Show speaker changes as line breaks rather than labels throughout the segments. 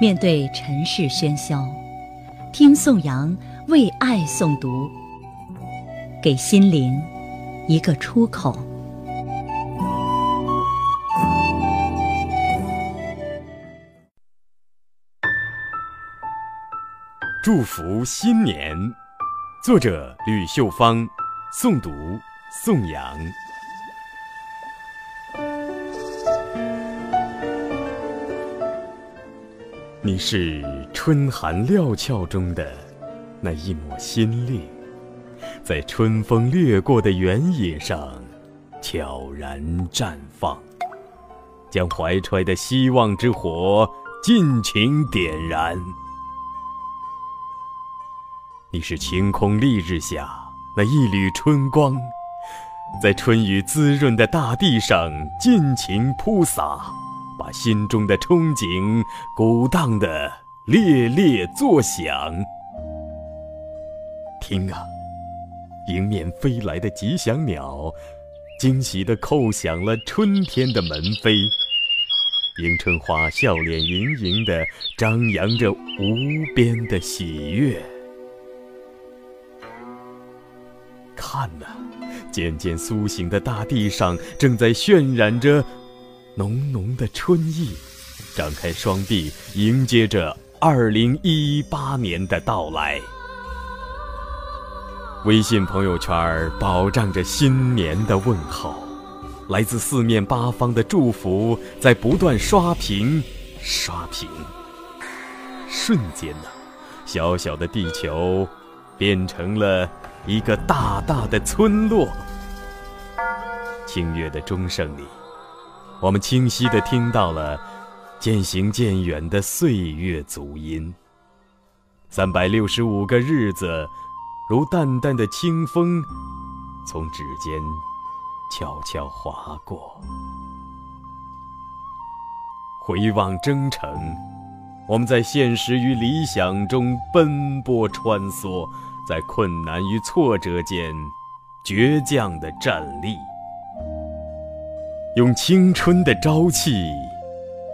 面对尘世喧嚣，听宋阳为爱诵读，给心灵一个出口。
祝福新年，作者吕秀芳，诵读宋阳。你是春寒料峭中的那一抹新绿，在春风掠过的原野上悄然绽放，将怀揣的希望之火尽情点燃。你是晴空丽日下那一缕春光，在春雨滋润的大地上尽情铺洒。把心中的憧憬鼓荡得猎猎作响。听啊，迎面飞来的吉祥鸟，惊喜地叩响了春天的门扉。迎春花笑脸盈盈地张扬着无边的喜悦。看呐，渐渐苏醒的大地上，正在渲染着。浓浓的春意，张开双臂迎接着二零一八年的到来。微信朋友圈饱胀着新年的问候，来自四面八方的祝福在不断刷屏、刷屏。瞬间呢，小小的地球变成了一个大大的村落。清月的钟声里。我们清晰地听到了渐行渐远的岁月足音。三百六十五个日子，如淡淡的清风，从指尖悄悄划过。回望征程，我们在现实与理想中奔波穿梭，在困难与挫折间倔强地站立。用青春的朝气，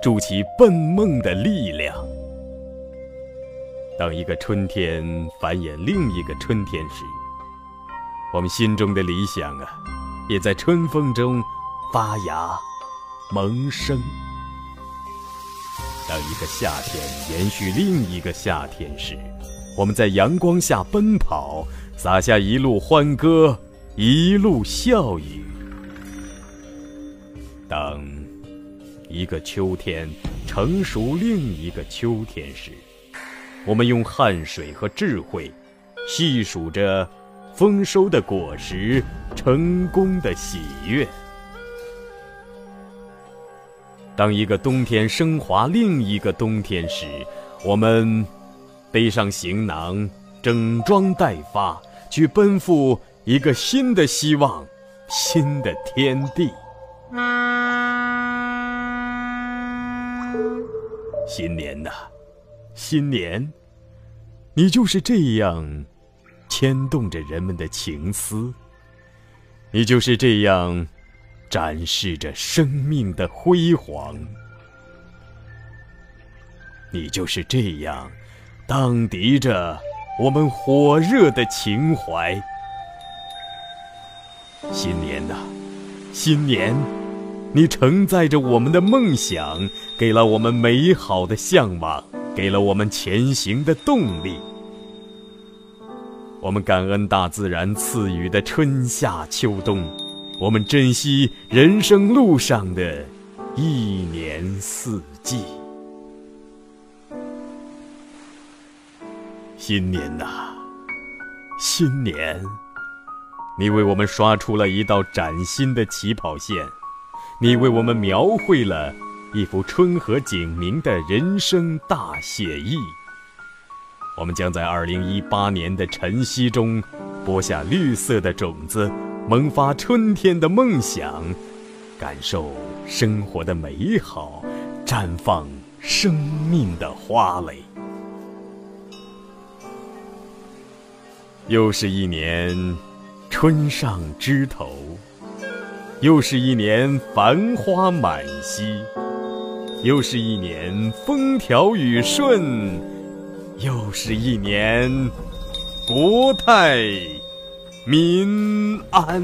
筑起奔梦的力量。当一个春天繁衍另一个春天时，我们心中的理想啊，也在春风中发芽、萌生。当一个夏天延续另一个夏天时，我们在阳光下奔跑，洒下一路欢歌，一路笑语。当一个秋天成熟另一个秋天时，我们用汗水和智慧细数着丰收的果实、成功的喜悦。当一个冬天升华另一个冬天时，我们背上行囊，整装待发，去奔赴一个新的希望、新的天地。新年呐，新年，你就是这样牵动着人们的情思，你就是这样展示着生命的辉煌，你就是这样荡涤着我们火热的情怀。新年呐，新年。你承载着我们的梦想，给了我们美好的向往，给了我们前行的动力。我们感恩大自然赐予的春夏秋冬，我们珍惜人生路上的一年四季。新年呐，新年，你为我们刷出了一道崭新的起跑线。你为我们描绘了一幅春和景明的人生大写意。我们将在二零一八年的晨曦中播下绿色的种子，萌发春天的梦想，感受生活的美好，绽放生命的花蕾。又是一年春上枝头。又是一年繁花满溪，又是一年风调雨顺，又是一年国泰民安。